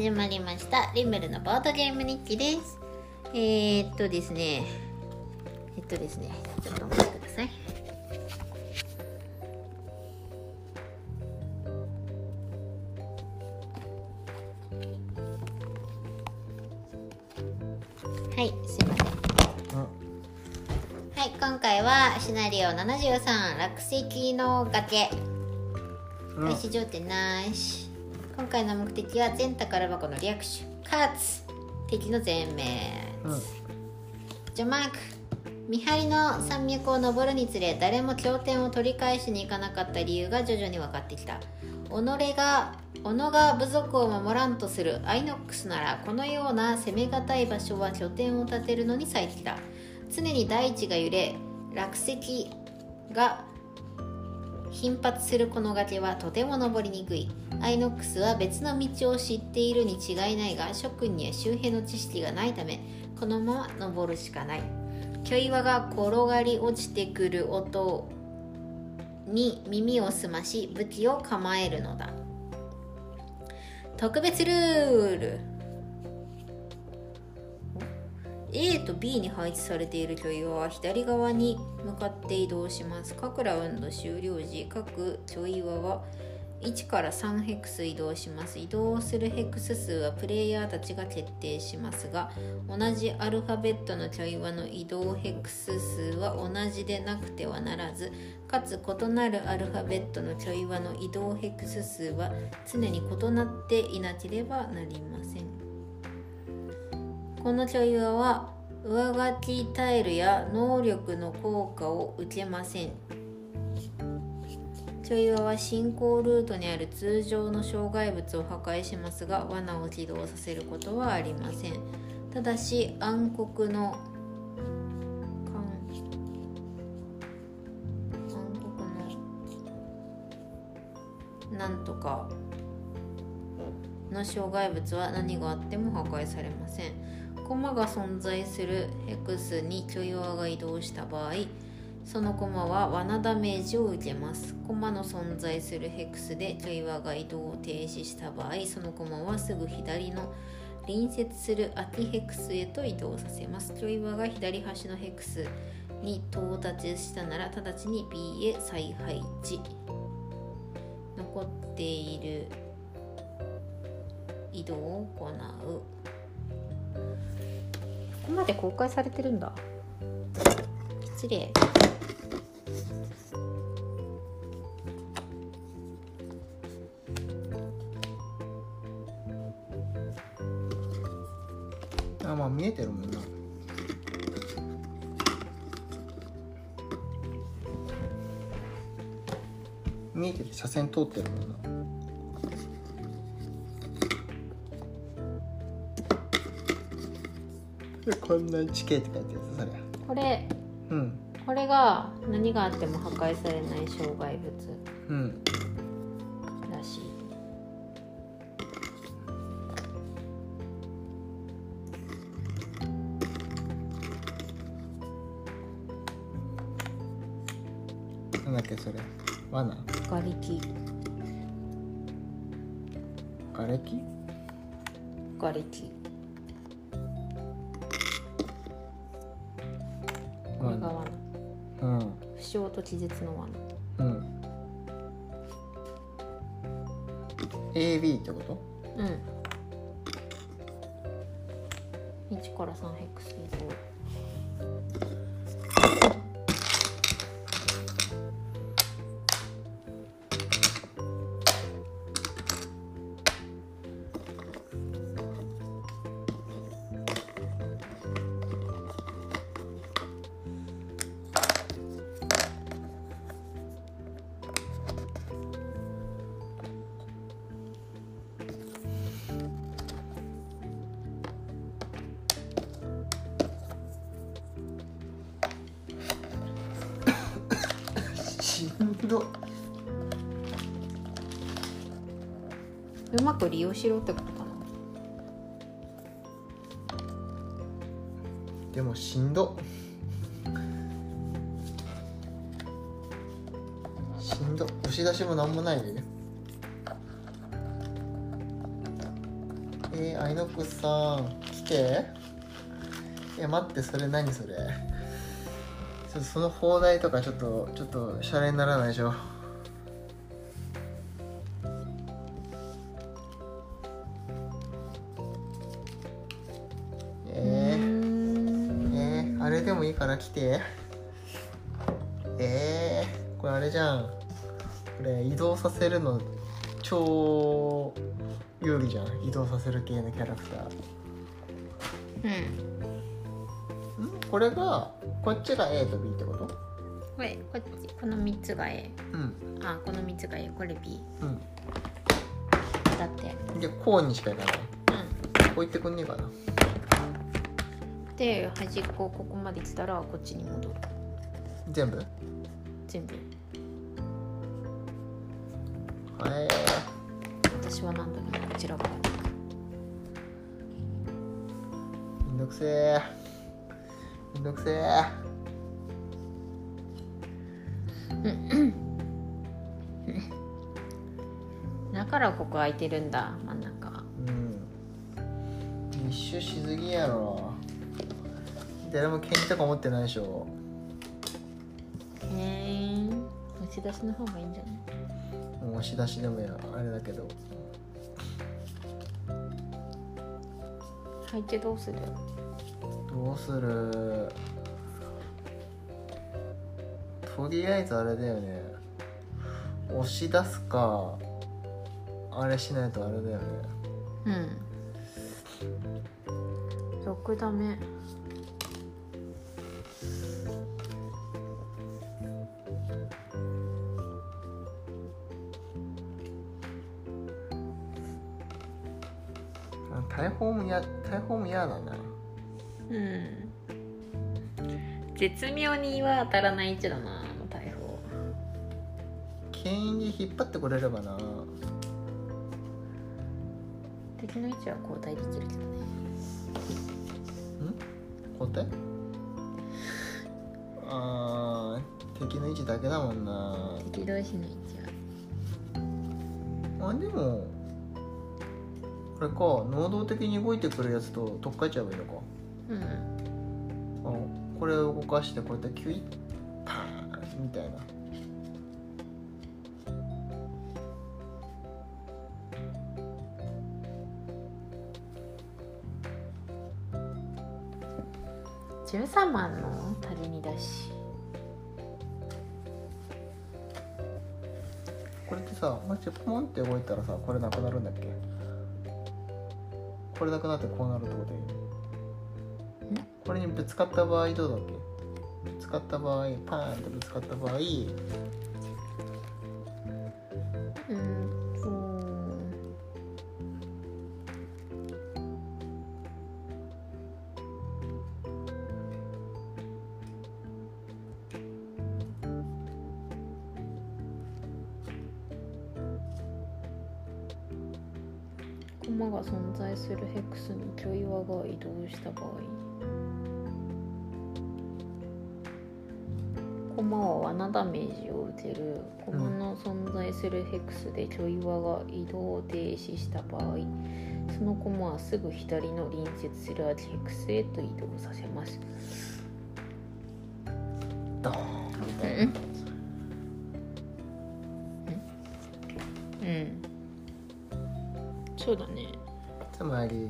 始まりました。リムルのボードゲーム日記です。えー、っとですね。えっとですね。ちょっと待ってください。はいすいません。はい今回はシナリオ73落石の崖。うん。開始条件なし。今回の目的は全宝箱の略取かつ敵の全滅。うん。ジョマーク。見張りの山脈を登るにつれ誰も経典を取り返しに行かなかった理由が徐々に分かってきた。己が己が部族を守らんとするアイノックスならこのような攻めがたい場所は拠点を建てるのに最適だ。常に大地が揺れ落石が頻発するこの崖はとても登りにくい。アイノックスは別の道を知っているに違いないが諸君には周辺の知識がないためこのまま登るしかない。巨岩が転がり落ちてくる音に耳を澄まし武器を構えるのだ。特別ルール。A と B に配置されている巨岩は左側に向かって移動します。各ラウンド終了時各巨岩は1から3ヘクス移動します。移動するヘクス数はプレイヤーたちが決定しますが同じアルファベットの巨岩の移動ヘクス数は同じでなくてはならずかつ異なるアルファベットの巨岩の移動ヘクス数は常に異なっていなければなりません。この巨岩は上書きタイルや能力の効果を受けません。巨岩は進行ルートにある通常の障害物を破壊しますが罠を起動させることはありません。ただし暗黒の暗暗黒のなんとかの障害物は何があっても破壊されません。コマが存在するヘクスに巨岩が移動した場合そのコマは罠ダメージを受けます。コマの存在するヘクスで巨岩が移動を停止した場合そのコマはすぐ左の隣接する秋ヘクスへと移動させます。巨岩が左端のヘクスに到達したなら直ちに B へ再配置。残っている移動を行う。ここまで公開されてるんだ。失礼。あまあ見えてるもんな。見えてる。車線通ってるもんな。こんな地形って書いてるそれ。これうん。これが何があっても破壊されない障害物うん。らしい。なんだっけそれ。罠。瓦礫。瓦礫？瓦礫これが罠うん負傷と気絶の罠。うん。AB ってこと？うん。1から3ヘクうまく利用しろってことかな。でもしんど。しんど。押し出しもなんもないでね。ええー、アイノックスさん。来て。え待ってそれ何それ。ちょっとその放題とかちょっとちょっとシャレにならないでしょ。来て。えー、これあれじゃん。これ移動させるの超有利じゃん。移動させる系のキャラクタうん。ーん？これがこっちが A と B ってこと？これこっち。この3つが A うん。あこの3つが A これ B うん。だって。でこうにしかいかない。うん。こう言ってくんねえかなで端っこここまで来たらこっちに戻る。全部？全部。はい。私はなんだけどこちらがめんどくせえ。めんどくせえ。だからここ空いてるんだ真ん中うん。密集しすぎやろ誰も権利とか持ってないでしょ。へえ押し出しの方がいいんじゃない？もう押し出しでもやあれだけど。配置どうする？どうする？とりあえずあれだよね。押し出すかあれしないとあれだよね。うん。6ダメや大砲も嫌だなうん。絶妙には当たらない位置だなあの大砲。牽引で引っ張ってくれればな。敵の位置は交代できるけどね。交代？あー敵の位置だけだもんな。敵同士の位置は。あでもこれか能動的に動いてくるやつと取っ換えちゃえばいいのか。うん。あこれを動かしてこうやってキュイッパーンみたいな。13万のにだし。これってさもしポンって動いたらさこれなくなるんだっけ？これなくなってこうなるってこといいこれにぶつかった場合どうだっけ？ぶつかった場合パーンってぶつかった場合が移動停止した場合そのコマはすぐ左の隣接するアーチヘクスへと移動させます。ドーンみたいな。うん。そうだね。つまり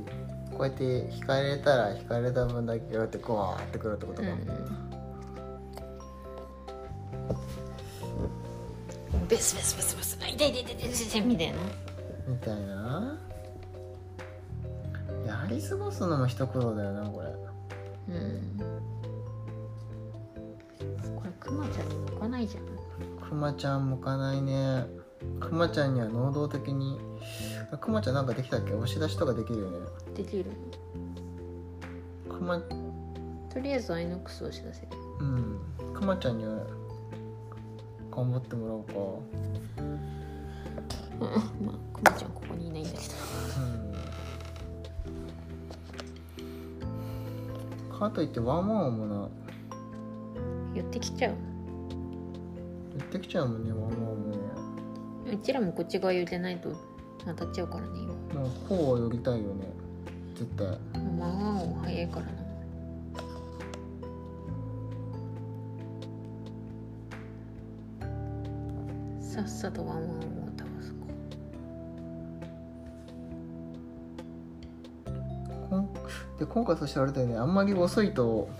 こうやって引かれたら引かれた分だけこうやってゴワーってくるってことか、うんベスベスベスベス。あ痛い痛い痛い痛い痛いみたいな。みたいな？やり過ごすのも一苦労だよなこれ。うん。これクマちゃんに向かないじゃん。くまちゃん向かないね。くまちゃんには能動的にあくまちゃんなんかできたっけ？押し出しとかできるよね。できる。くまとりあえずアイノックスをし出せる。うん。くまちゃんには頑張ってもらおうか。うん。まあクマちゃんここにいないんだけど。うん。かといってワンワンもな。寄ってきちゃう。言ってきちゃうもんねワンワンもね。うちらもこっち側寄れないと当たっちゃうからね今。もう方を寄りたいよね絶対。まあ早いからなさっさとワンワンを倒すかこ。ん？で今回そしてあれだよね。あんまり遅いと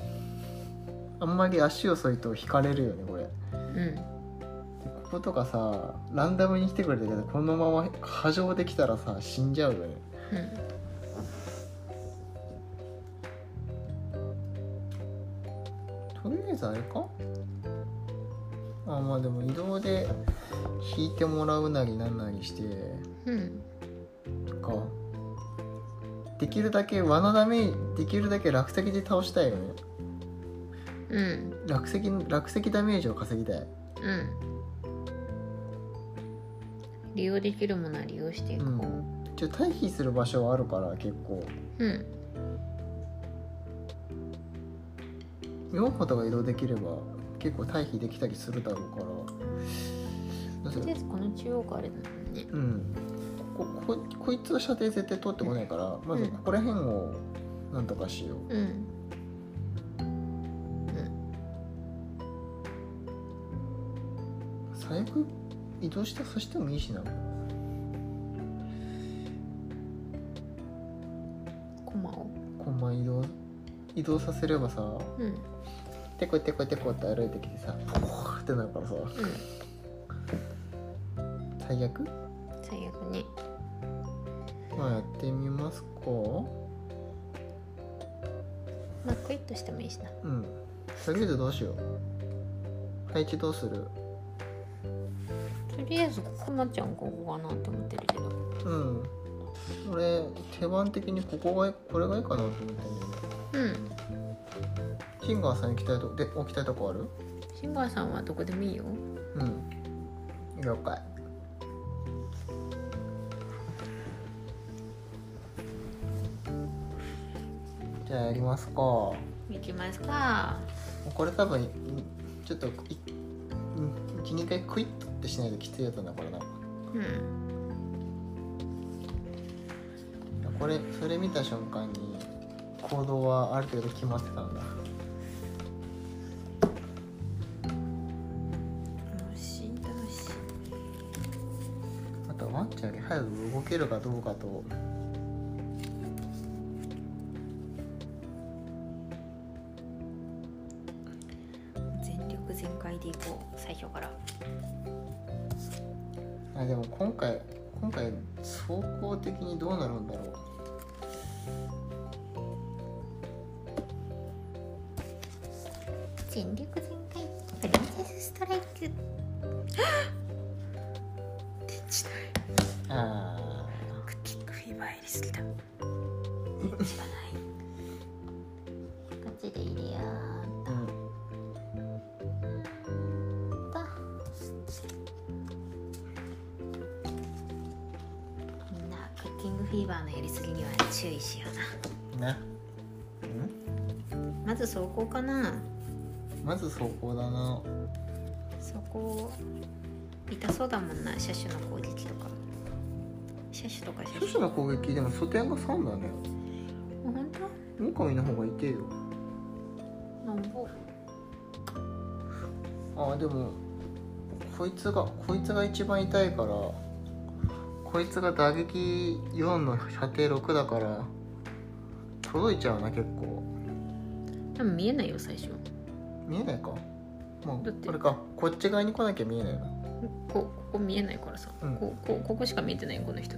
あんまり足遅いと引かれるよねこれ。うん。こことかさランダムに来てくれたけどこのまま波状できたらさ死んじゃうよね。うん。とりあえずあれか？あまあでも移動で引いてもらうなりなんなりしてうん。かできるだけ罠ダメできるだけ落石で倒したいよね。うん。落石落石ダメージを稼ぎたい。うん。利用できるものは利用していこう。ん。一応退避する場所はあるから結構。ううん。4歩とか移動できれば結構退避できたりするだろうからとりあえずこの中央があれだもんね。うん。こここいつは射程絶対通ってこないからまずここら辺をなんとかしよう、うん。最悪移動してそしてもいいしな。コマを？コンマ移動移動させればさうん。テコテコテコって歩いてきてさポーってなるからさ。うん最悪？最悪ね。まあやってみますか。まあクイッとしてもいいしな。うん。とりあえずどうしよう。配置どうする？とりあえずコマちゃんここかなって思ってるけど。うん。俺手番的にここがこれがいいかなと思ってんだよね。うん。シンガーさん行きたいとで置きたいとこある？シンガーさんはどこでもいいよ。うん。了解やりますか。こ行きますか。れ多分ちょっと12回クイッとってしないときついやつなんだこれな。うん。これそれ見た瞬間に行動はある程度決まってたんだ。あとはワンちゃんより早く動けるかどうかと的にどうなるんだろう。全力全開。プリンセスストライク。電池ないあクティックフィーバーやりすぎた注意しような。ね。まず走行かな。まず走行だな。そこ痛そうだもんな車種の攻撃とか。車種とか車種。の攻撃でも素点が3だね。本当？狼の方が痛いよ。なんぼ？あでもこいつがこいつが一番痛いからこいつが打撃4の射程6だから届いちゃうな結構。多分見えないよ最初。見えないか。まあだって。これか。こっち側に来なきゃ見えないな。こここ見えないからさ、うん。ここここしか見えてないこの人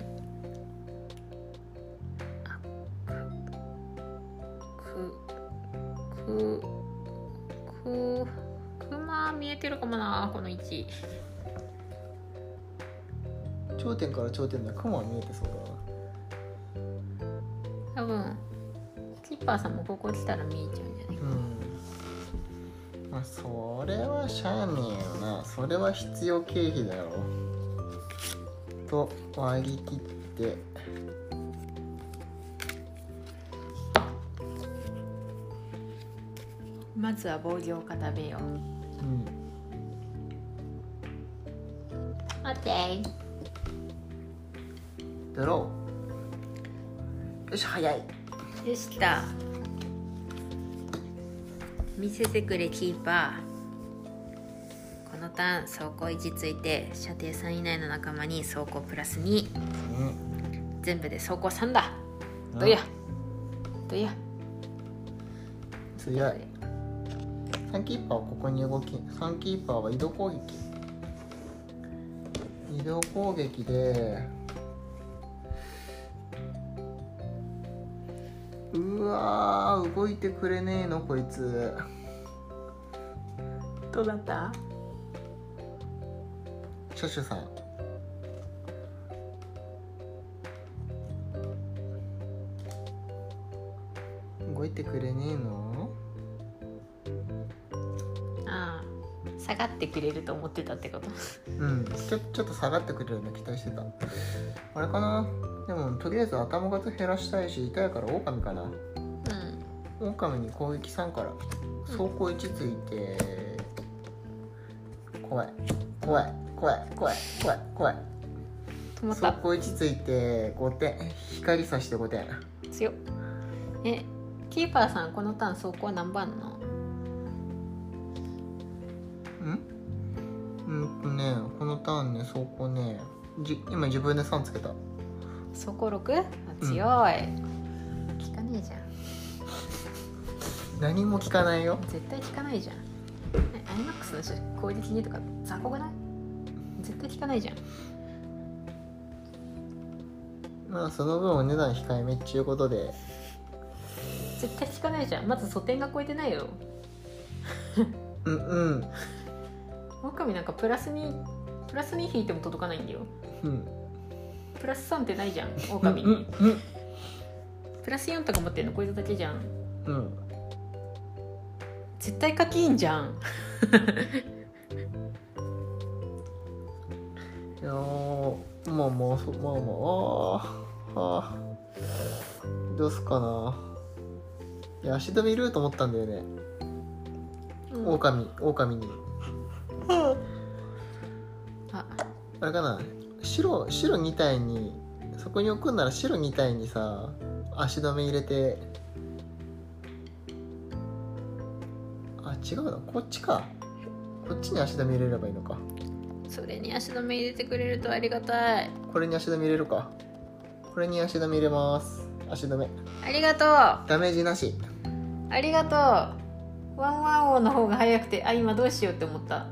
頂点から頂点で雲は見えてそうだな多分キッパーさんもここ来たら見えちゃうんじゃない？かうん。まあそれはしゃあねえよなそれは必要経費だろと割り切って。まずは防御を固めよう。うん。オッケーだろよし早い。よし来た。見せてくれキーパー。このターン走行位置ついて射程3以内の仲間に走行プラス2うん全部で走行3だ。どうや？どうや？強い。3キーパーはここに動き3キーパーは移動攻撃。移動攻撃でうわー動いてくれねえのこいつ。どうだった？シュシュさん。動いてくれねえの？くれると思ってたってこと？うん。ちょちょっと下がってくれるの期待してた。あれかな？でもとりあえず頭数減らしたいし痛いから狼かな。うん。狼に攻撃3から走行1ついて怖い。怖い。怖い。怖い。怖い。怖い。止まった。走行1ついて5点。光さして5点。強っ。えキーパーさんこのターン走行何番の？うんとねこのターンね走行ねじ今自分で3つけた。走行 6? あ強い、効かねえじゃん。何も効かないよ。絶対効かないじゃん。えアイマックスの攻撃にとか雑魚くない？絶対効かないじゃん。まあその分お値段控えめっちゅうことで。絶対効かないじゃん。まず素点が超えてないよ。うんうん狼なんかプラスにプラスに引いても届かないんだよ。うん。プラス3ってないじゃんうん狼に、うん。プラス4とか持ってんのこいつだけじゃん。うん。うん絶対課金じゃん。いやーまあまあそまあまああーあ。ーどうすかな。いや足止めいると思ったんだよね。うん。狼狼にあ。あれかな？白白2体にそこに置くんなら白2体にさ足止め入れて。あ違うな。こっちか。こっちに足止め入れればいいのか。それに足止め入れてくれるとありがたい。これに足止め入れるか。これに足止め入れます。足止め。ありがとう。ダメージなし。ありがとう。ワンワン王の方が早くてあ今どうしようって思った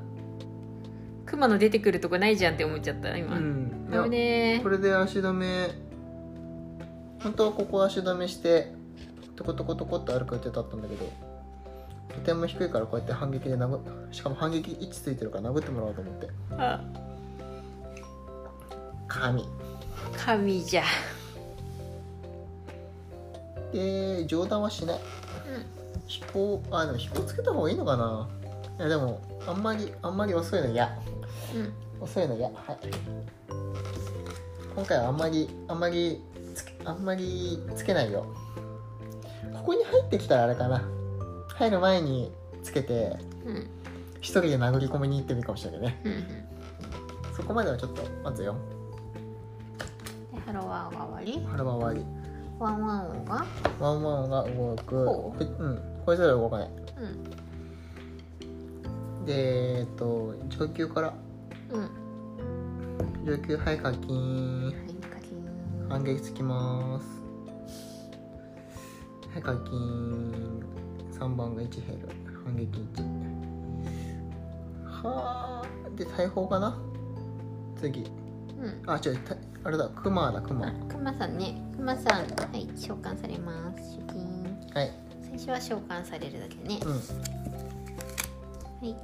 クマの出てくるとこないじゃんって思っちゃった今、うん。いや危ねえこれで足止め本当はここ足止めしてトコトコトコって歩く予定だったんだけどとても低いからこうやって反撃で殴しかも反撃位置ついてるから殴ってもらおうと思って。あ。神。神じゃ。で上段はしない。飛行あでも飛行つけた方がいいのかな。いやでもあんまりあんまり遅いの嫌うん。うん遅いの嫌はい。今回はあんまりあんまりつけあんまりつけないよ。ここに入ってきたらあれかな。入る前につけてうん。一人で殴り込みに行ってもいいかもしれないね。うんうん。そこまではちょっと待つよ。でハロワーが終わり？腹は終わり。ワンワン王がワンワンが動く。ほこうん。こいつらは動かない。うん。でえっと上級からうん。上級はい課金。はい課金反撃つきます。はい課金3番が1減る。反撃1はあで大砲かな？次。うん。あ違うたあれだクマだクマあクマさんね。クマさんはい召喚されます。出勤。はい。最初は召喚されるだけね。うん。はい。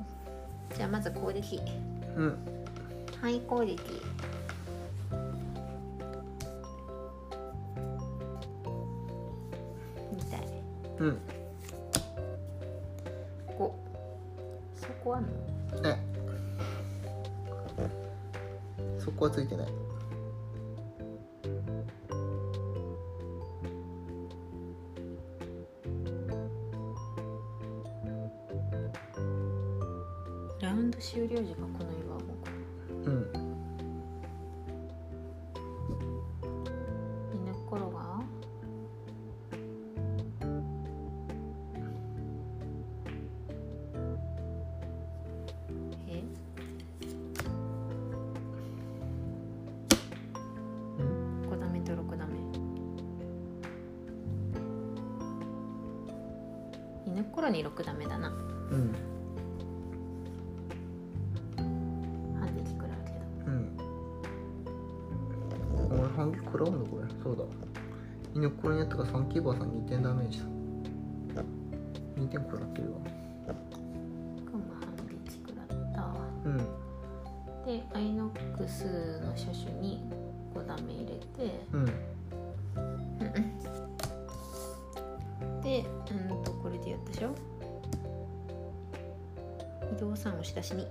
じゃあまず攻撃。うんはい攻撃みたい。うん。5そこあんの？ねそこはついてない2点食らってるわクマ反撃食らった。うん。でアイノックスの車種に5ダメ入れて。うん。でうんとこれでやったでしょ？移動3押し出しに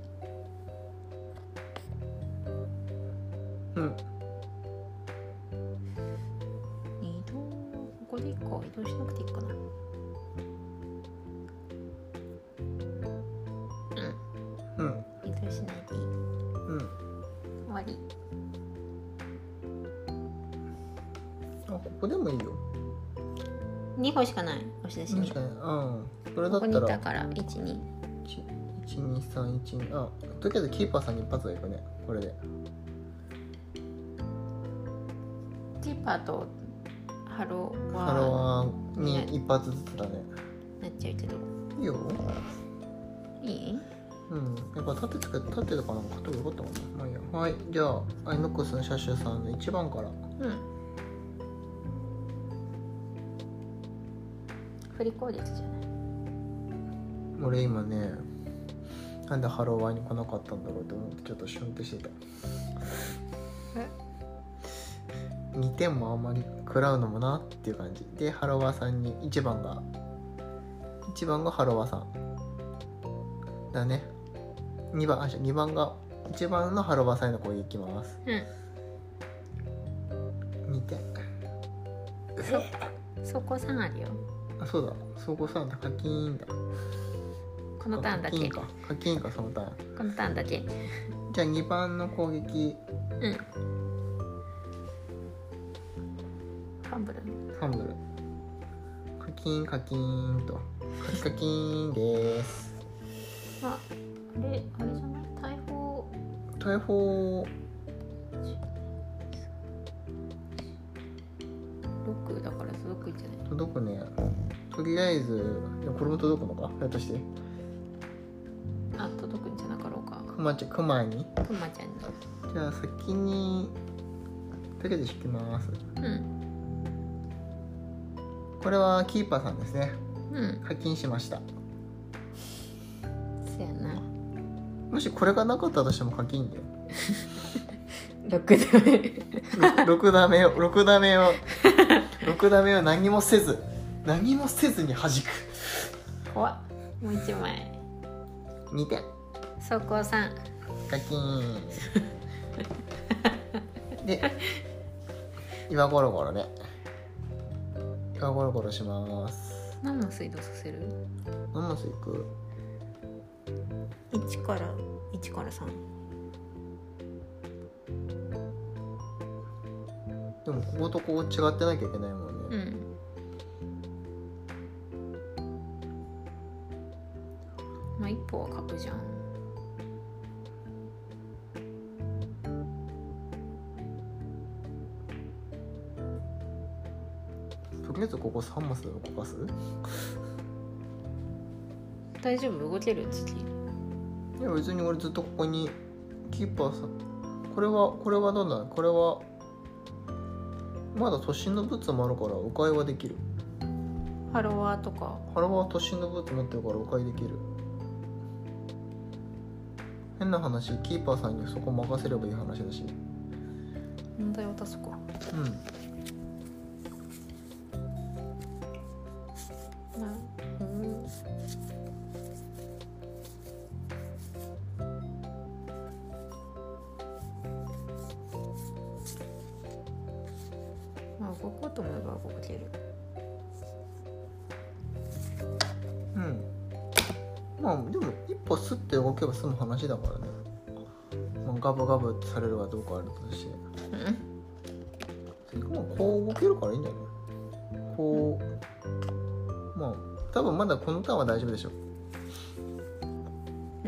2歩しかない。押し出しに。確かにうん。それだここにいったらたから12 1231あとりあえずキーパーさんに一発はいくね。これで。キーパーとハローはハロワンに一発ずつだね。なっちゃうけど。いいよ。いい？うん。やっぱ縦つけ縦とかなんか縦よかったかなまあいいや。はい。じゃあアイノックスの車種さんの1番からうん振り攻撃じゃない？俺今ねなんでハローワンに来なかったんだろうと思ってちょっとシュンってしてた。2点もあんまり食らうのもなっていう感じ。でハロワーさんに1番が1番がハロワーさん。だね。2番あ2番が1番のハロワーさんへの攻撃いきます。うん。2点そこ3あるよあそうだ。そこさんだ課金だ。このターンだけ。課金か。課金かそのターン。このターンだけ。じゃあ2番の攻撃。うん。ファンブル。ファンブル。課金課金と。課金課金です。ああれあれじゃない？大砲大砲りあえずこれも届くのか？ひょっとして。あ届くんじゃなかろうか。クマちゃんクマに？くまちゃんに。じゃあ先にとりあえず引きます。うん。これはキーパーさんですね。うん。課金しました。そやな。もしこれがなかったとしても課金 だよ6で6ダメを6ダメを6ダメを何もせず何もせずに弾く。怖っ。もう1枚。2点。走行3課金で岩ゴロゴロね。岩ゴロゴロします。何の水道させる？何マスいく？1から1から3でもこことここ違ってなきゃいけないもんね、うん一歩は書くじゃん。とりあえずここ3マス動かす？大丈夫？動ける？次。いや別に俺ずっとここにキーパーさんこれはこれはどうだこれはまだ都心のブーツもあるから迂回はできる。ハロワーとか。原は都心のブーツ持ってるから迂回できる変な話キーパーさんにそこ任せればいい話だし問題渡すか。うん動けば済む話だからね、まあ、ガブガブってされるかどうかあるとしてうん。まあこう動けるからいいんじゃない？こうまあ多分まだこのターンは大丈夫でしょう。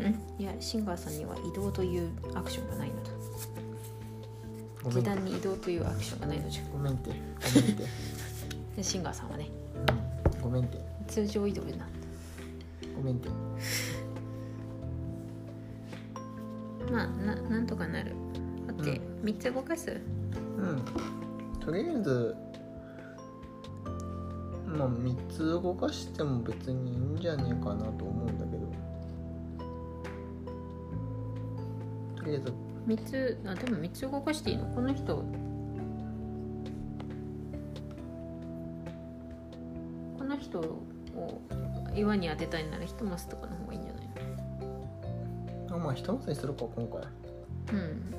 ん。いやシンガーさんには移動というアクションがないのだ。時短に移動というアクションがないのじゃ。ごめんて。ごめんて、で シンガーさんはね。うん、ごめんて。通常移動になっごめんってって3つ動かす？うん。とりあえずまあ3つ動かしても別にいいんじゃねえかなと思うんだけど。とりあえず。3つあでも3つ動かしていいの？この人。この人を岩に当てたいなら一マスとかの方がいいんじゃない？あまあ一つにするか今回。うん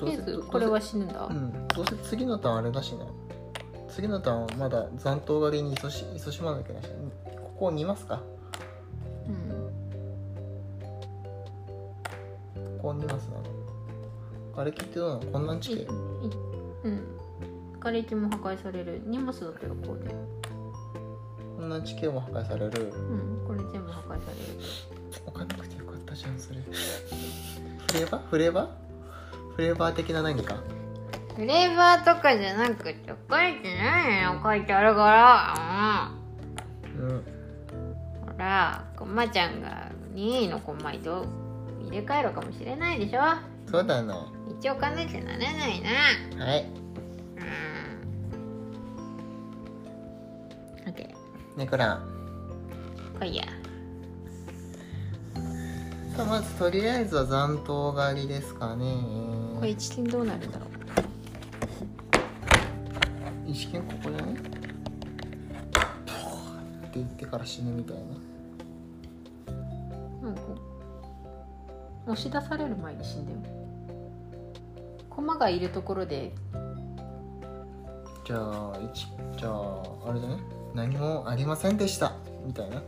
とりあえずこれは死ぬんだ、うんどうせ次のターンあれだしね。次のターンはまだ残党狩りに勤し勤しまなきゃいけないしここを見ますか？うん。ここを見ますな。の瓦礫ってどうなの？こんなん地形。うん。瓦礫も破壊される。2マスだったらこうでこんなん地形も破壊される。うんこれ全部破壊される。置かなくてよかったじゃんそれ。フレーバー？フレーバー？フレーバー的な何か？フレーバーとかじゃなくて書いてないよ書いてあるから。うん。うんほらこまちゃんが2位のコマと入れ替えるかもしれないでしょ。そうだな。一応かなきゃならないな。はい。うん。OK ネクラン来いや。まずとりあえずは残党狩りですかねこれ一金どうなるんだろう？石剣ここでね。って言ってから死ぬみたいな。なん。か押し出される前に死んでよ駒がいるところで。じゃあ一じゃああれだね。何もありませんでした。みたいな。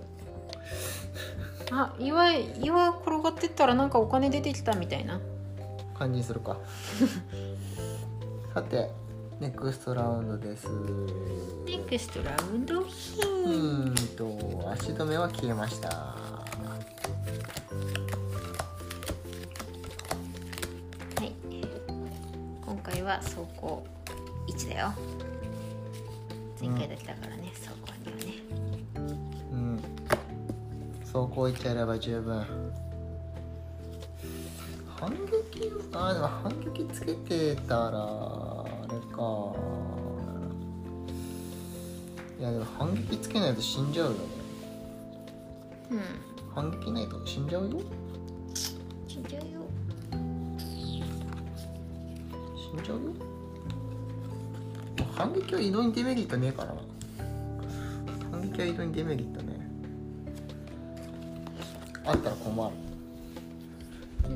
あ岩岩転がってったらなんかお金出てきたみたいな感じにするか。さてネクストラウンドです。ネクストラウンドうーんと足止めは消えました。はい。今回は走行1だよ。前回だったからね、走行2はね。うん。走行1やれば十分反撃あーでも反撃つけてたらあれか。いやでも反撃つけないと死んじゃうよね。うん。反撃ないと死んじゃうよ。死んじゃうよ。死んじゃうよ。反撃は移動にデメリットねえから。な反撃は移動にデメリットねあったら困る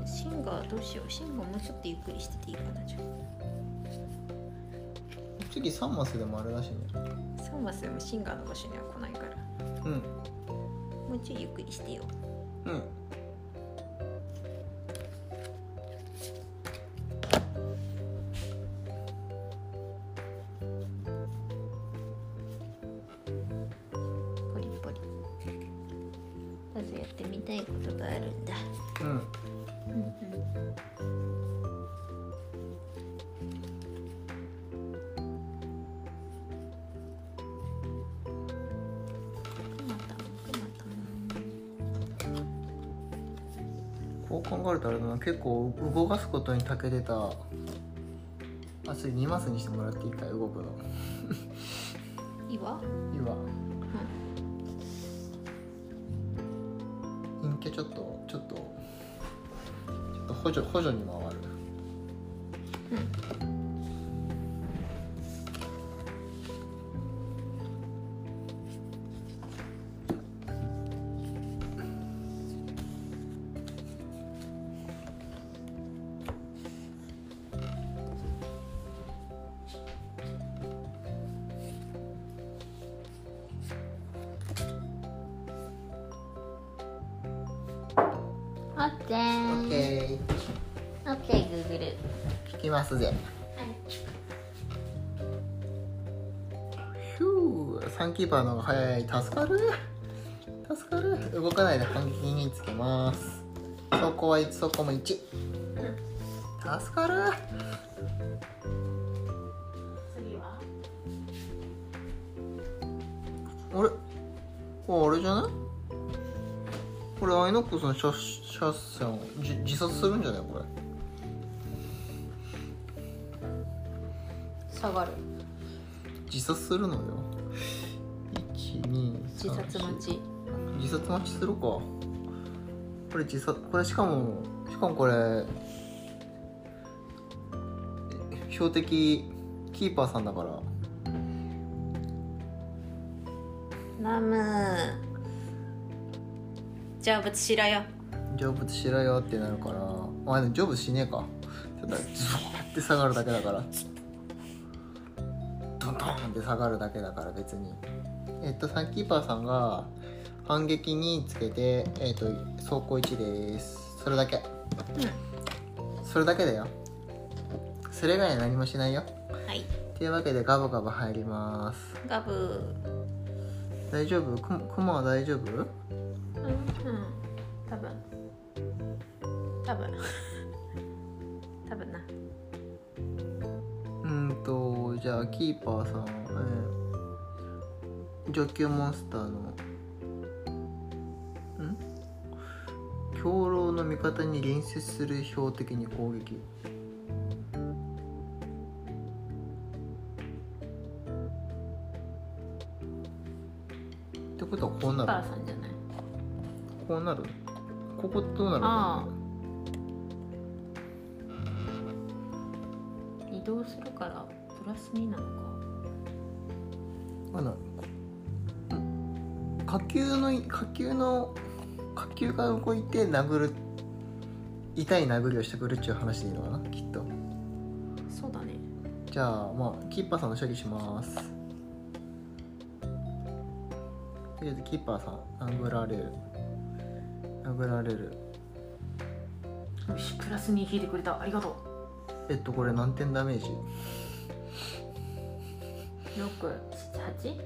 シンガーどうしよう？シンガーもうちょっとゆっくりしてていいかなじゃ次3マスでもあれだしね。あ3マスでもシンガーの場所には来ないから。うん。もうちょいゆっくりしてよ。うん結構動かすことに長けてた。あ次2マスにしてもらっていいかい？動くの。いいわいいわ陰キャちょっとちょっとちょっと補助補助に回サンキーパーの方が早い。助かる。助かる。動かないで反撃につけます。そこは1そこも1助かる。次は？あれ？ああれじゃない？これアイノックスのシャシャッセンじ自殺するんじゃない？これ。下がる。自殺するのよ123自殺待ち。自殺待ちするか。これ自殺これしかもしかもこれえ標的キーパーさんだから。ナムじゃあぶつしろよ。成仏しろよってなるから。まあでも成仏しねえか。ただズワーって下がるだけだから。ドンドンって下がるだけだから別にえっとサンキーパーさんが反撃につけてえっと走行1です。それだけ。それだけだよ。それ以外は何もしないよ。はい。というわけでガブガブ入ります。ガブ。大丈夫？ククマは大丈夫？うんうん。多分。多分。多分な。うーんとじゃあキーパーさん、えー、上級モンスターのん？兵糧の味方に隣接する標的に攻撃。ってことはこうなるパーさんじゃない？こうなる？ここどうなるあ移動するからプラス2なのか。あの火球の火球の火球が動いて殴る痛い殴りをしてくるっていう話でいいのかな？きっと。そうだね。じゃあまあキーパーさんの処理します。とりあえずキーパーさん殴られる。殴られる。よしプラス2引いてくれた。ありがとえっとこれ何点ダメージ？う 678?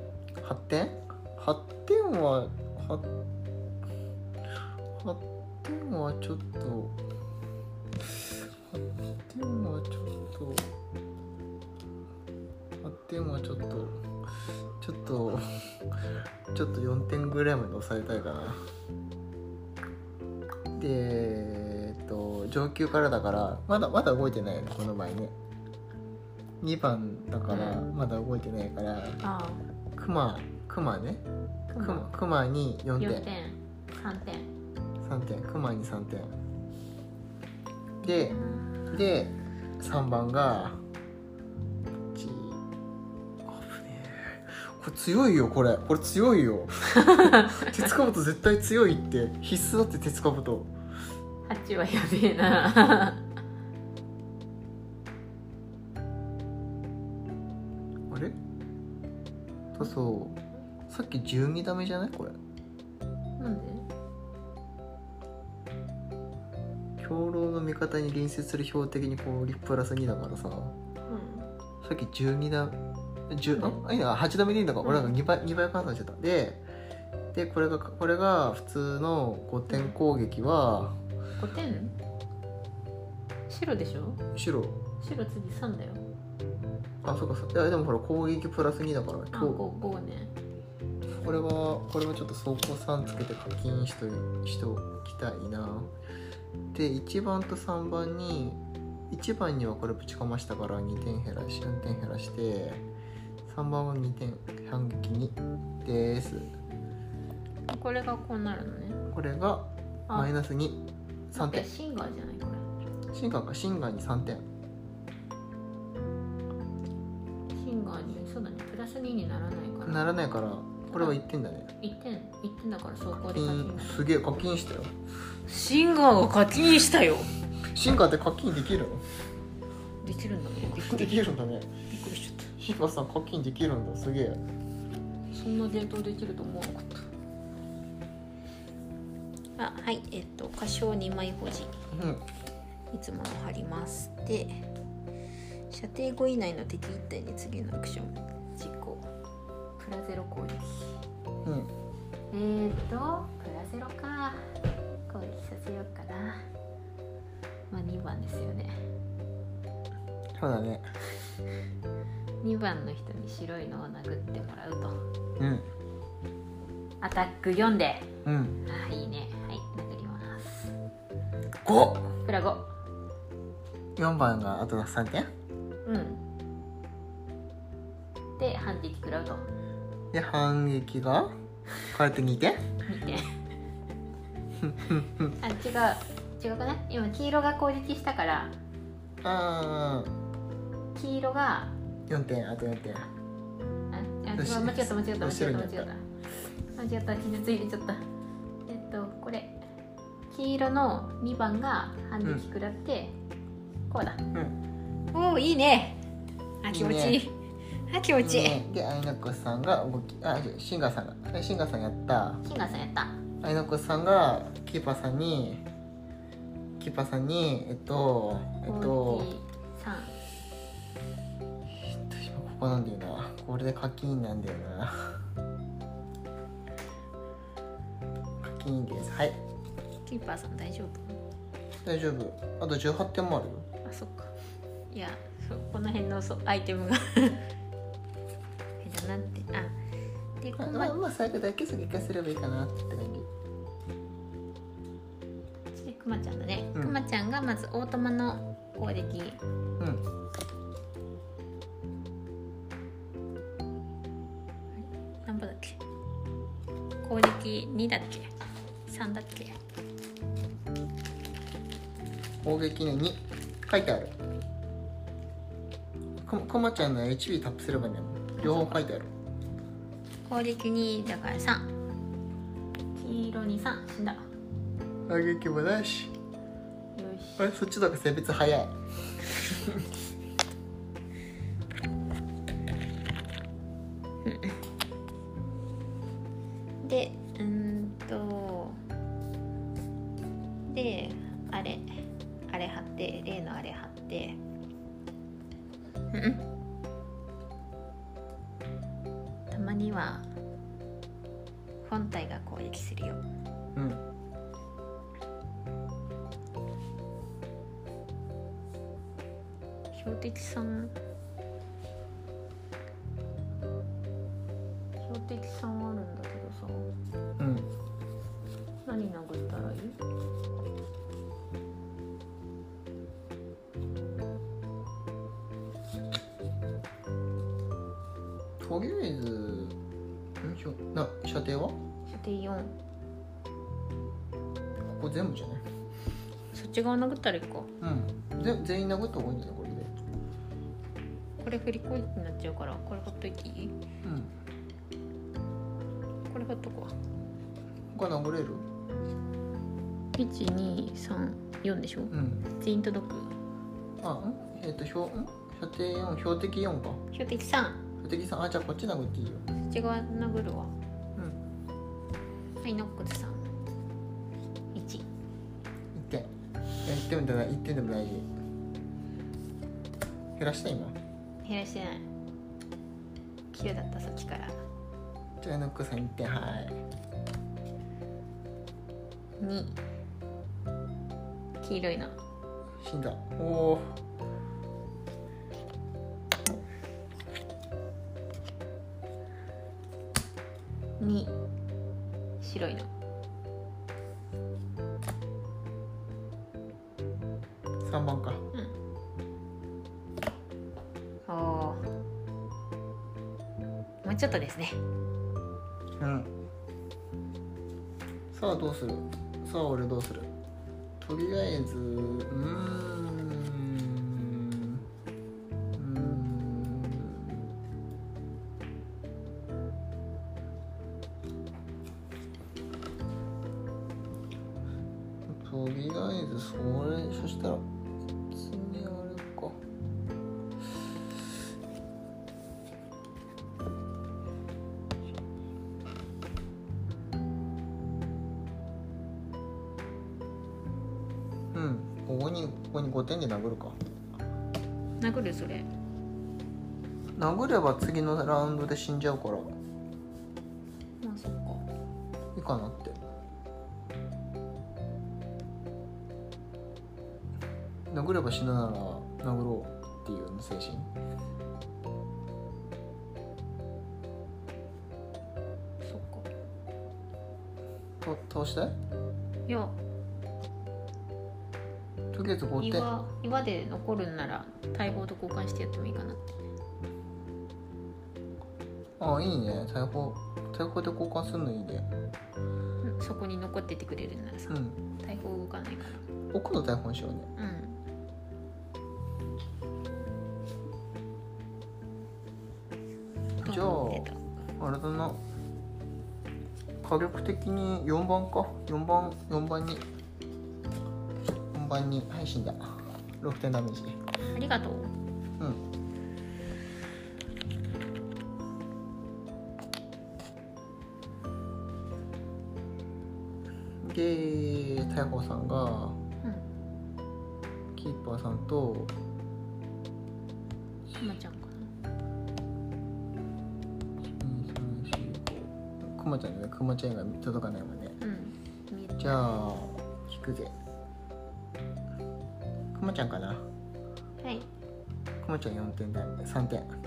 8点 ?8 点は 8, 8点はちょっと8点はちょっと8点はちょっとちょっとちょっと4点ぐらいまで抑えたいかな。でえっと上級からだからまだまだ動いてないよねこの場合ね。2番だからまだ動いてないから、あクマクマね。あクマクマに4 4点点。3点。3点。クマに3点。でで3番がち危ねえ。これ強いよこれ。これ強いよ。鉄カブト絶対強いって。必須だって鉄カブト8はやべえな。あれ？そうさっき12ダメじゃない？これ。なんで？兵糧の味方に隣接する標的に攻撃プラス2だからさ。うさっき12ダ10あいや8ダメでいいんだか。ら、うん。俺らが2倍 ,2 倍換算してた。ででこれがこれが普通の5点攻撃はん5点白でしょ？白。白次3だよ。あそうかそう。いやでもほら攻撃プラス2だからあ今日。5, 5ねこれはこれはちょっと走行3つけて課金しとしておきたいな。で1番と3番に1番にはこれぶちかましたから2点減らし4点減らして3番は2点反撃2ですこれがこうなるのね。これがあ。マイナス23点。シンガーじゃないこシンガーかシンガーに3点。れシンガーにそうだね。プラス2にならないから。ならないからこれは1点だね。1点1点だから走行課で課金すげえ課金したよ。シンガーが課金したよ。シンガーって課金できるの？できるんだね。びっくでりきるんだね。びっくりしちゃっシンガーさん課金できるんだ。すげえ。たそんな伝統できると思わなかった。あはいえっと歌唱2枚保持。うん。いつもの貼ります。で射程5以内の敵1体に次のアクションプラゼロ攻撃うんえー、っとプラゼロか。攻撃させようかな。まあ2番ですよね。そうだね。2番の人に白いのを殴ってもらうと。うん。アタック4で。うん。あーいいね。はい5プラ5 4番があと3点？うん。で反撃食らうとで反撃が？変えて2点2点あ違う。違うかな？今黄色が攻撃したから。あ黄色が。あ4点あと4点。ああ違どう間違った間違った間違った間違った。間違った傷ついてちゃったえっとこれ。黄色の2番が反撃食らって、こうだ。うん。おおいいね。あ気持ちいい。いいあ気持ちいい、ねでアイノックスさんが動きあシンガーさんが。あシンガーさんやった。シンガーさんやった。アイノックスさんがキーパーさんにキーパーさんにえっとえっと攻撃3えっと今ここなんだよな。これで課金なんだよな。課金です。はい。キーパーさん大丈夫？大丈夫。あと18点もあるよ。あそっか。いやそうこの辺のそうアイテムがあれだなってあでこままあまあ最後だけ撃破すればいいかなって感じ。でくまちゃんだね、うん。くまちゃんがまずオートマの攻撃。うん。何ぼだっけ？攻撃2だっけ？3だっけ？攻撃ね2書いてある。ここまちゃんの HP タップすればね両方書いてある。攻撃2だから3黄色に3死んだ。よ打撃もないしし。あれ？そっちの方が性別早い。で まには本体が攻撃するよ。うん。標的さんち側殴ったらいいかうん。ぜ全員殴った方がいいんじゃないこれで。これ振り攻撃になっちゃうからこれほっといていい？うん。これほっとこう。他殴れる？1234でしょ？うん。全員届く？あん？えっ、と標ん？射程4標的4か？標的3標的3あじゃあこっち殴っていいよ。そっち側殴るわらした今減らしてない。9だったさっきから。じゃあノックさん1点はい。2黄色いの死んだ。おおどうする？さあ俺どうする？とりあえずうーん。5点で殴るか。殴るそれ。殴れば次のラウンドで死んじゃうから。まあそっか。いいかなって。殴れば死ぬなら殴ろうっていう精神。そっか。と倒したいいやとりあえず5点岩岩で残るんなら大砲と交換してやってもいいかな。ってああいいね。大砲大砲で交換するのいいね。うんそこに残っててくれるんならさ、うん。大砲動かないから。奥の大砲にしようね。うん。じゃああれだな。火力的に4番か。4番4番に4番にはい死んだ。6点ダメージありがとう。うん。で大砲さんがうん。キーパーさんとくまちゃんかくまちゃんだね。くまちゃんが届かないもんね。なうん。じゃあ聞くぜくまちゃんかな。はい。くまちゃん4点だ3点3点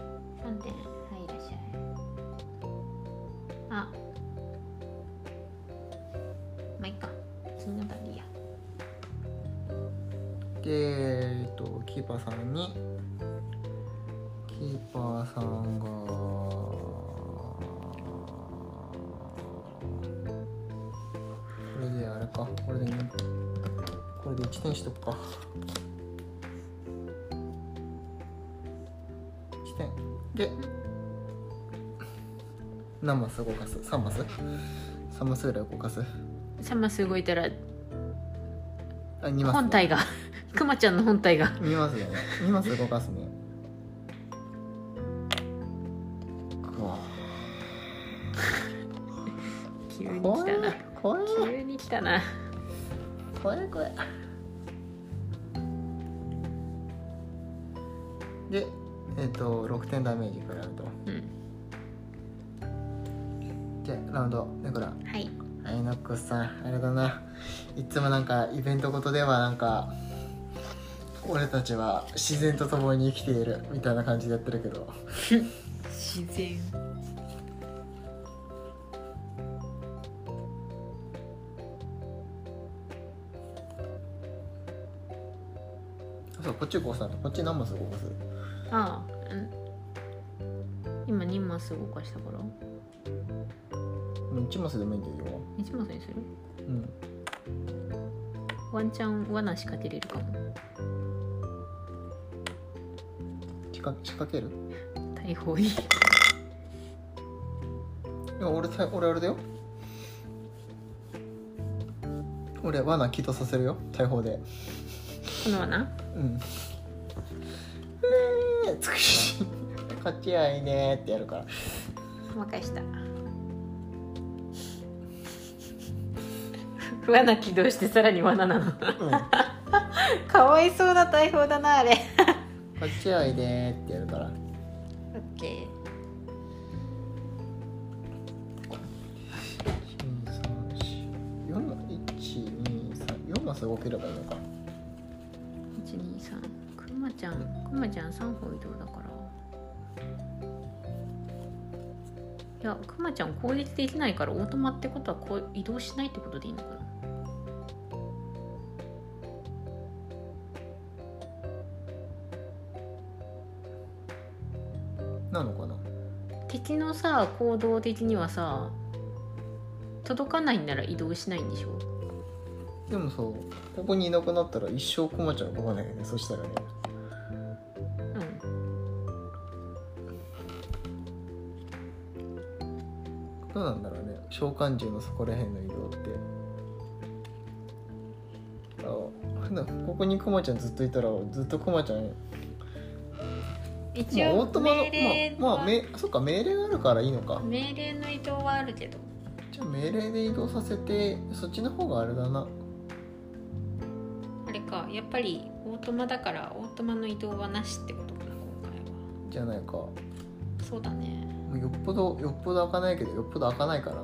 マス動かす？3マス？3マスぐらい動かす？3マス動いたらあ2マス本体がくまちゃんの本体が。2マスだね。2マス動かすねだからはい。アイノックスさんあれだな。いつもなんかイベントごとではなんか俺たちは自然と共に生きているみたいな感じでやってるけど。自然。そうこっちこうさ。こっち何マス動かす？ああうん。今2マス動かしたからうん。1マスでもいいんだよ1マスにする？うん。ワンチャン罠仕掛けれるかも。仕掛仕掛ける？大砲にい。や俺さ俺あれだよ。俺罠起動させるよ。大砲で。この罠？うん。えー、つくし 勝ち合いねーってやるから。任した罠起動してさらに罠なの。うん。かわいそうな大砲だなあれ。勝ち合いねーってやるから。オッケ4マス動ければいいのか。ー123くまちゃんくまちゃん3歩移動だから。いやくまちゃん攻撃できないからオートマってことはこう移動しないってことでいいのかなな敵のさ行動的にはさ届かないんなら移動しないんでしょ？でもそうここにいなくなったら一生クマちゃん動かないよねそしたらね。うん。どうなんだろうね召喚獣のそこら辺の移動って。あなここにクマちゃんずっといたらずっとクマちゃん一応ートマの命令まあ、まあ、はめそっか命令があるからいいのか。命令の移動はあるけど。じゃあ命令で移動させてそっちの方があれだな。あれかやっぱりオートマだからオートマの移動はなしってことかな今回は。じゃないか。もそうだね。うよっぽどよっぽど開かないけどよっぽど開かないからな。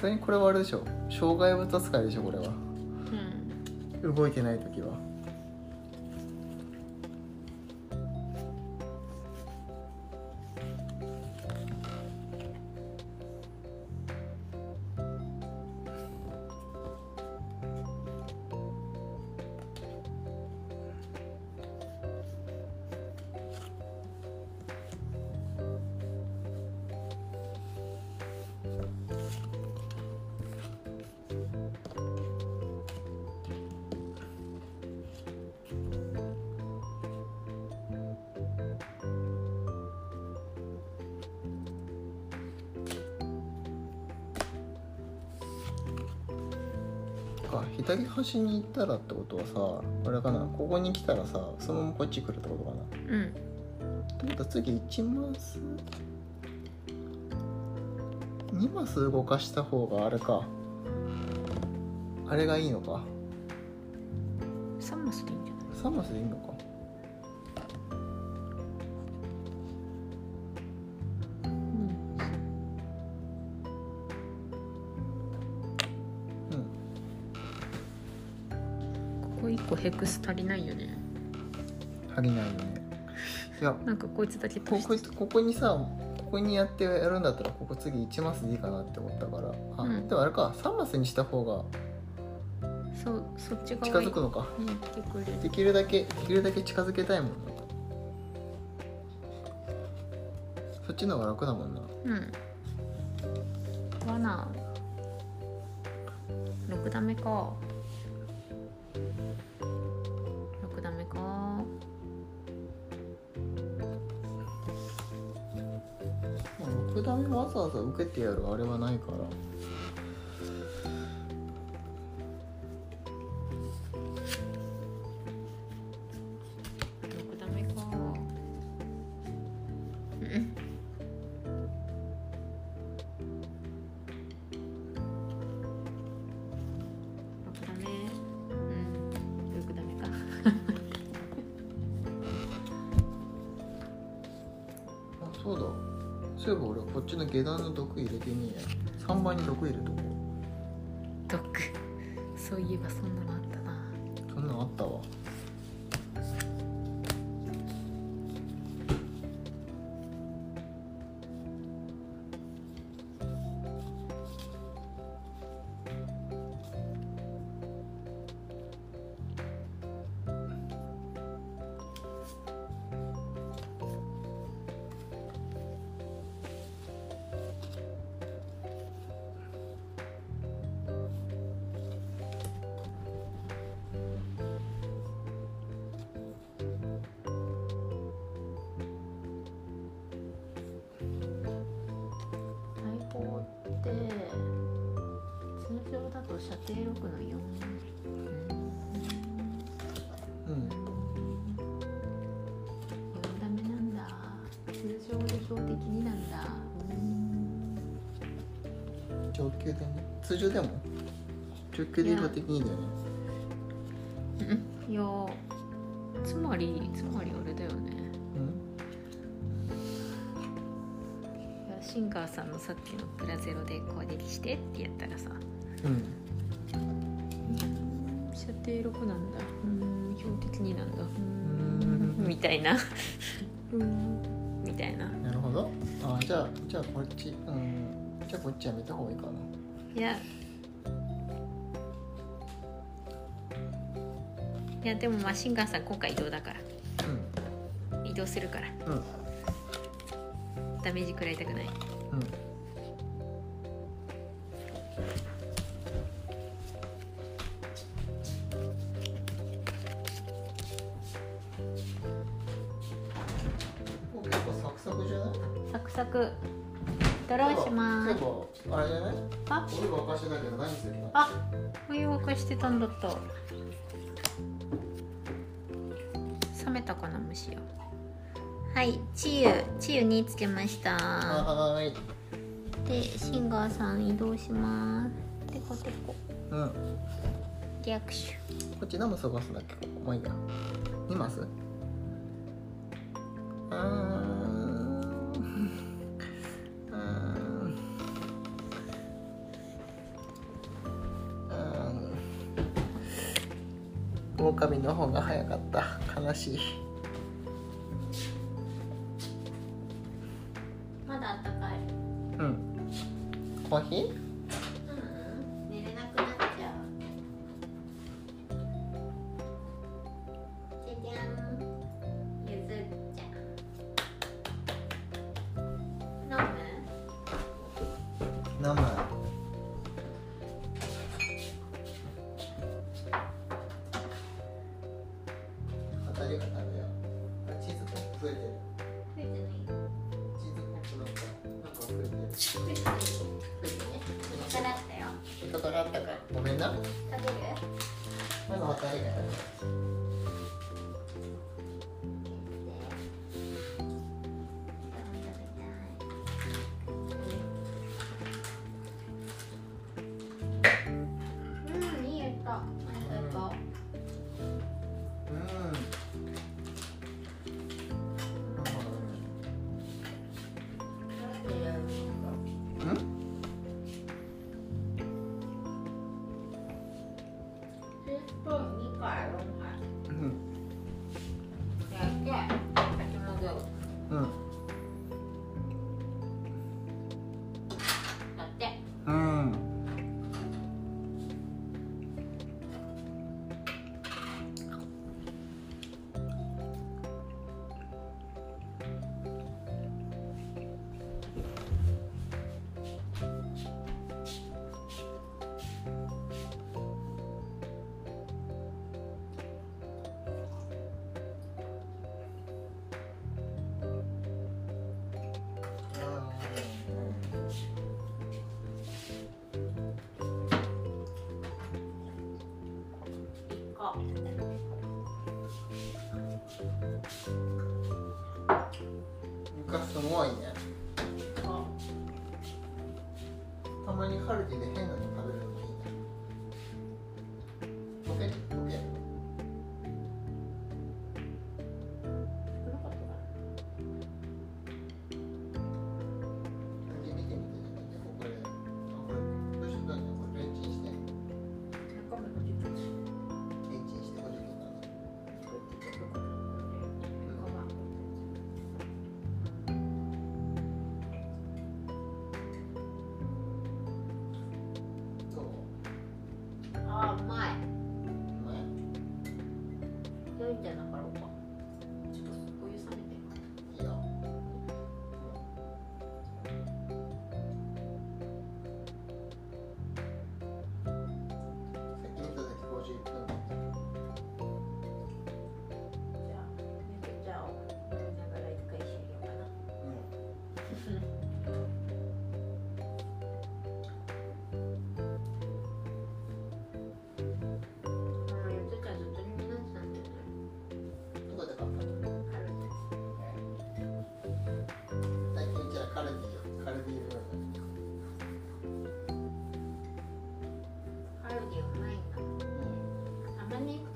それにこれはあれでしょ。障害物扱いでしょこれは。うん。動いてない時は左端に行ったらってことはさこれかなここに来たらさそのままこっち来るってことかな。うん。ってことは次1マス2マス動かした方があれか。あれがいいのか。3マスでいいんじゃない？3マスでいいのかヘクス足りないよね。足りないよね。いやなんかこいつだけここここにさここにやってやるんだったらここ次1マスでいいかなって思ったから。あ、うん。でもあれか3マスにした方がそうそっち側近づくのか。できるだけできるだけ近づけたいもんなそっちの方が楽だもんな。うん。罠。6ダメかか。まあ六段わざわざ受けてやるあれはないから。ゼロ六の4、うん、4ダメなんだ。通常で標的になんだ。上級でね。通常でも。上級で標的にだよね。いや。つまりつまりあれだよね。シンガーさんのさっきの「プラゼロ」で攻撃してってやったらさ、うん、うん射程6なんだうん標的2なんだうんみたいなうんみたいななるほどあじゃあじゃあこっちうんじゃあこっちやめた方がいいかないやいやでもまあシンガーさん今回移動だからうん移動するからうんダメージ食らいたくないうんお湯沸かしてたんだった。冷めたかな虫よはいチユチユにつけました。はーい。でシンガーさん移動します。テコテコうん。リアクシこっち何マス探すんだっけ？ここ。まあいいや。2マスうー狼の方が早かった。悲しい。ュまだあったかい。うん。コーヒー？当たりが食べようチーズポップ増えてる。増えてない。チーズポップなんかなんか増えてる。増えてない増えてね引っかかったよ。引っかかったかごめんな。食べる？まず渡りがう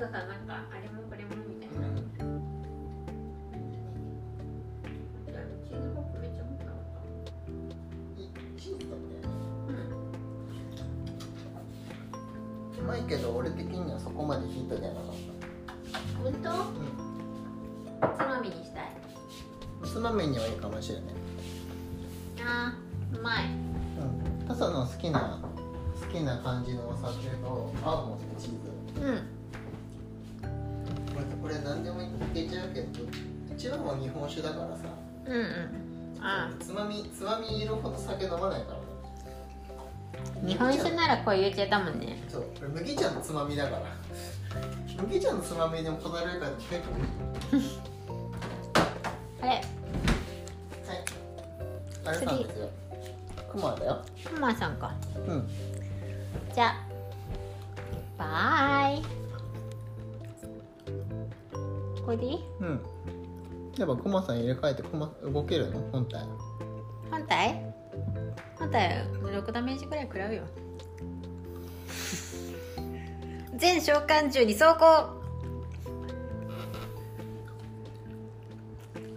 とさなん。かあれもこれもみたいな、チーズホップめっちゃ持ってないいチーズだねたうまいけど俺的にはそこまでヒートじゃなかった本当うん。つまみにしたいん。つまみにはいいかもしれないあーうまいうん。タサの好きな好きな感じのお酒と合うもん。ねチーズもう日本酒だからさ。うんうん。あつまみつまみいるほど酒飲まないからね。日本酒ならこう言っちゃったもんね。そう。これ麦茶のつまみだから。麦茶のつまみでもこだわるから結構。いい。あれはい。あれなんですよ。クマだよ。クマさんか。うん。じゃあ。バイ。これでいい？うんやっぱクマさん入れ替えてクマ動けるの？本体。本体？本体6ダメージくらい食らうよ。全召喚獣に走行。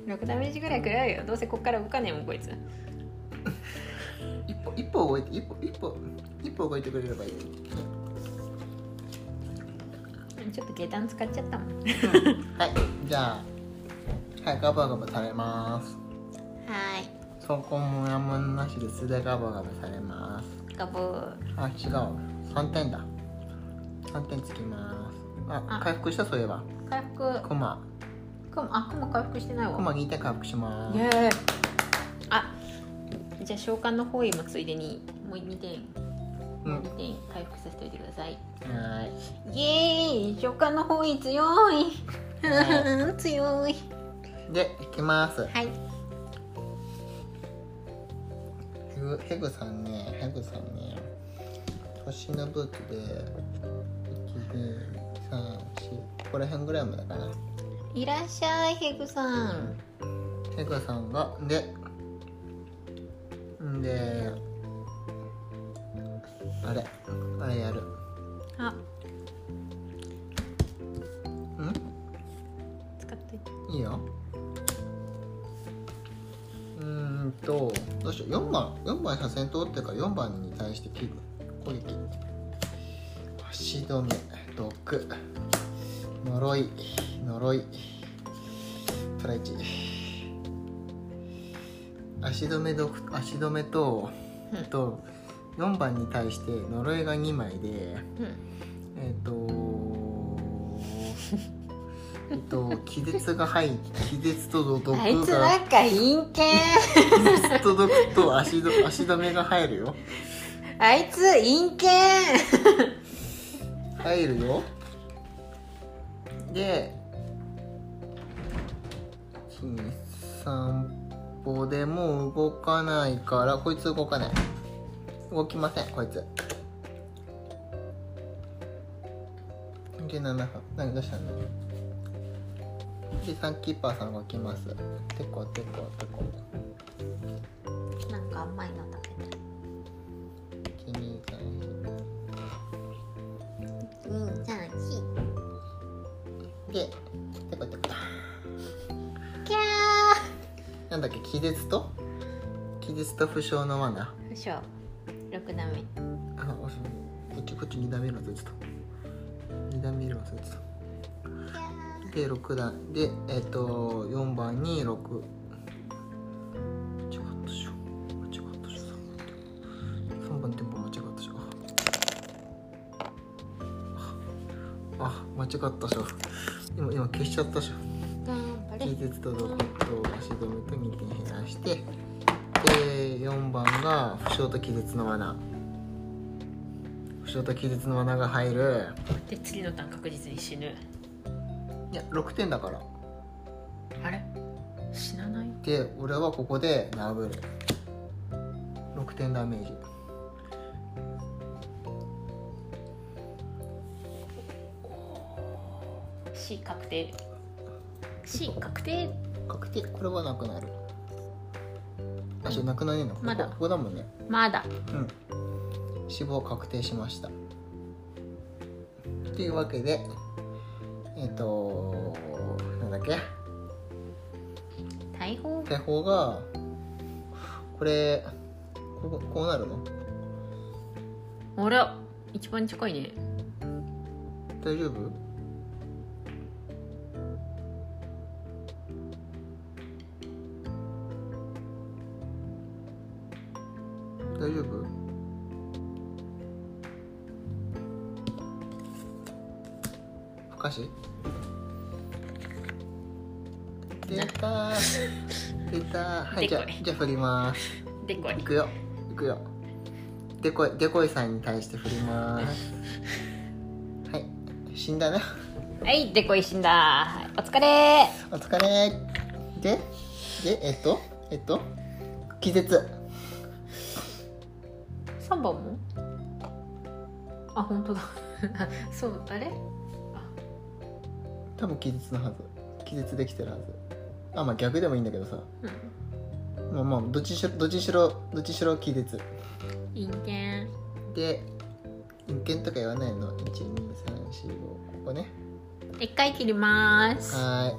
6ダメージぐらい食らうよ。どうせこっから動かねえもんこいつ。一歩一歩動いて一歩一歩一歩動いてくれればいいちょっと下段使っちゃったもん。はい。じゃあはいガバガバされます。はい。そこもやむなしで素でガバガバされます。ガブ。ーあ違う。3点だ。3点つきます。ああ。回復したそういえば。回復。クマ。クマあクマ回復してないわ。クマ2点回復します。イエーイ。あじゃあ召喚の方位もついでにもう2点。うん2点回復させておいてください。はイエーイ。召喚の方位強い。強い。いでいきます。はい。ヘグさんねヘグさんね星のブーツで1234ここら辺ぐらいまでかな。いらっしゃいヘグさん。ヘグさんがでんであれあれやる。あ。ん？使って。いいよとどうしよう4番4番車線通ってるから4番に対して切る。攻撃足止め毒。呪い呪い。プライチ。足止め毒足止めと、うん。えっと4番に対して呪いが2枚でうん。えっ、とえっと気絶が入って気絶と毒が。あいつなんか陰険。気絶と毒と足ど足止めが入るよ。あいつ陰険。入るよ。で散歩でもう動かないからこいつ動かない。動きませんこいつ。で7分。何どうしたの？でサンキーパーさん動きます。てこてこてこ。なんか甘いの食べた1 2 3うんじゃあし4でてこてこ。キャなんだっけ気絶と？気絶と負傷の罠。ー不詳6段目。あ、あそうこっちこっち2段目のやつと。2段目のやつとで6段でえっ、と4番に6間違ったでしょ。間違ったでしょ。3番テンポ間違ったでしょ。ああ間違ったでしょ。今今消しちゃったでしょ。と毒と足止めと2点減らしてで4番が負傷と気絶の罠。負傷と気絶の罠が入る。で次のターン確実に死ぬいや6点だから。あれ？死なない？で俺はここで殴る。6点ダメージ。C 確定。C 確定？確定？これはなくなる。あしなくなねえの？まだ。ここここだもんね。まだ。うん。死亡確定しました。というわけでえっ、となんだっけ？大砲手法がこれこうこうなるの？あら一番近いね。大丈夫？でこい。じゃあ振ります。でこい。いくよ。いくよ。でこいでこいさんに対して振ります。はい。死んだな。はいでこい死んだ。はいお疲れ。お疲れ。ででえっとえっと気絶。3番も？あ本当だ。そうあれ？多分気絶のはず。気絶できてるはず。あまあ逆でもいいんだけどさ。うんまあまあどっちしろどっちしろどっちしろ気絶。陰険。で陰険とか言わないの？一二三四五ここね。一回切ります。はい。